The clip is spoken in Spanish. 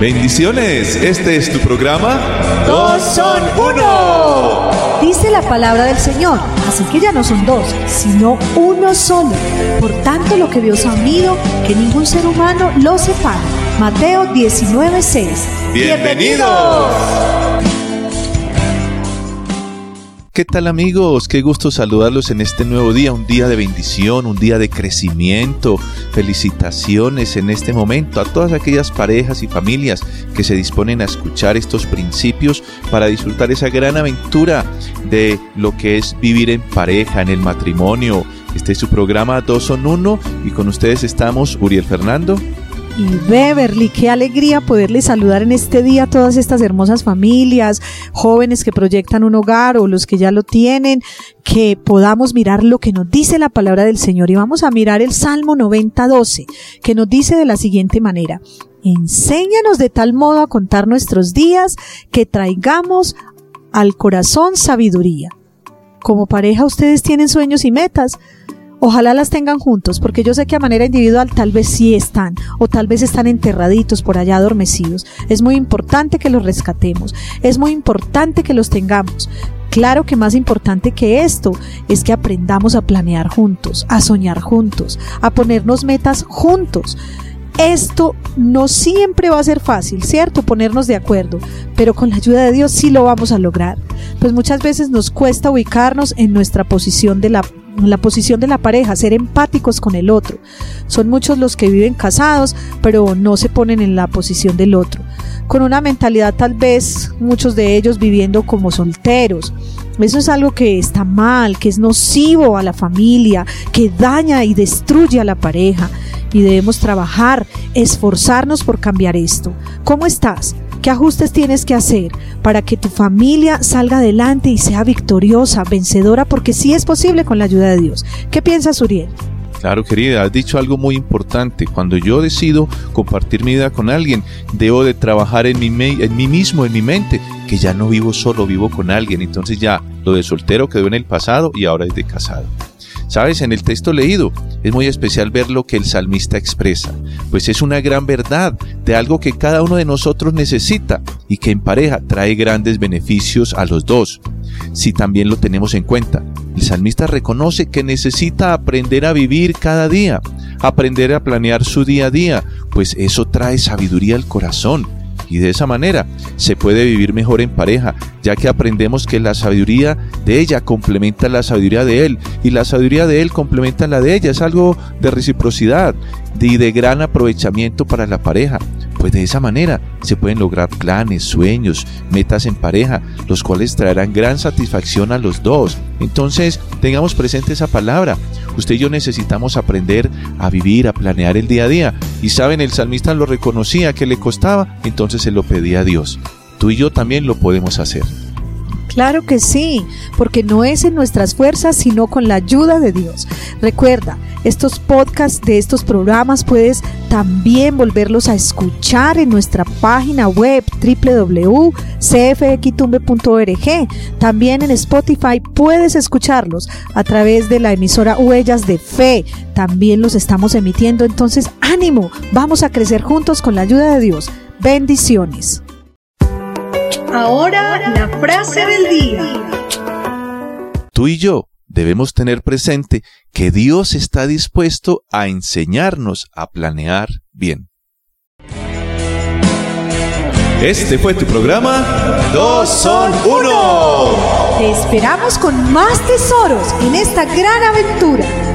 Bendiciones, este es tu programa. Dos son uno. Dice la palabra del Señor, así que ya no son dos, sino uno solo. Por tanto, lo que Dios ha unido, que ningún ser humano lo separe. Mateo 19:6. Bienvenidos. ¿Qué tal amigos? Qué gusto saludarlos en este nuevo día, un día de bendición, un día de crecimiento. Felicitaciones en este momento a todas aquellas parejas y familias que se disponen a escuchar estos principios para disfrutar esa gran aventura de lo que es vivir en pareja, en el matrimonio. Este es su programa Dos son Uno y con ustedes estamos Uriel Fernando y Beverly. Qué alegría poderles saludar en este día a todas estas hermosas familias, jóvenes que proyectan un hogar o los que ya lo tienen, que podamos mirar lo que nos dice la palabra del Señor. Y vamos a mirar el Salmo 90.12, que nos dice de la siguiente manera. Enséñanos de tal modo a contar nuestros días que traigamos al corazón sabiduría. Como pareja ustedes tienen sueños y metas. Ojalá las tengan juntos, porque yo sé que a manera individual tal vez sí están, o tal vez están enterraditos por allá adormecidos. Es muy importante que los rescatemos, es muy importante que los tengamos. Claro que más importante que esto es que aprendamos a planear juntos, a soñar juntos, a ponernos metas juntos. Esto no siempre va a ser fácil, ¿cierto? Ponernos de acuerdo, pero con la ayuda de Dios sí lo vamos a lograr. Pues muchas veces nos cuesta ubicarnos en nuestra posición de la la posición de la pareja, ser empáticos con el otro. Son muchos los que viven casados, pero no se ponen en la posición del otro. Con una mentalidad tal vez muchos de ellos viviendo como solteros. Eso es algo que está mal, que es nocivo a la familia, que daña y destruye a la pareja. Y debemos trabajar, esforzarnos por cambiar esto. ¿Cómo estás? ¿Qué ajustes tienes que hacer para que tu familia salga adelante y sea victoriosa, vencedora? Porque sí es posible con la ayuda de Dios. ¿Qué piensas, Uriel? Claro, querida, has dicho algo muy importante. Cuando yo decido compartir mi vida con alguien, debo de trabajar en mí, en mí mismo, en mi mente, que ya no vivo solo, vivo con alguien. Entonces ya lo de soltero quedó en el pasado y ahora es de casado. Sabes, en el texto leído es muy especial ver lo que el salmista expresa, pues es una gran verdad de algo que cada uno de nosotros necesita y que en pareja trae grandes beneficios a los dos. Si también lo tenemos en cuenta, el salmista reconoce que necesita aprender a vivir cada día, aprender a planear su día a día, pues eso trae sabiduría al corazón y de esa manera se puede vivir mejor en pareja, ya que aprendemos que la sabiduría de ella complementa la sabiduría de él y la sabiduría de él complementa la de ella. Es algo de reciprocidad y de gran aprovechamiento para la pareja. Pues de esa manera se pueden lograr planes, sueños, metas en pareja, los cuales traerán gran satisfacción a los dos. Entonces, tengamos presente esa palabra. Usted y yo necesitamos aprender a vivir, a planear el día a día. Y saben, el salmista lo reconocía que le costaba, entonces se lo pedía a Dios. Tú y yo también lo podemos hacer. Claro que sí, porque no es en nuestras fuerzas, sino con la ayuda de Dios. Recuerda, estos podcasts de estos programas puedes también volverlos a escuchar en nuestra página web www.cfxtumbe.org. También en Spotify puedes escucharlos a través de la emisora Huellas de Fe. También los estamos emitiendo, entonces ánimo, vamos a crecer juntos con la ayuda de Dios. Bendiciones. Ahora la frase del día. Tú y yo debemos tener presente que Dios está dispuesto a enseñarnos a planear bien. Este fue tu programa Dos son uno. Te esperamos con más tesoros en esta gran aventura.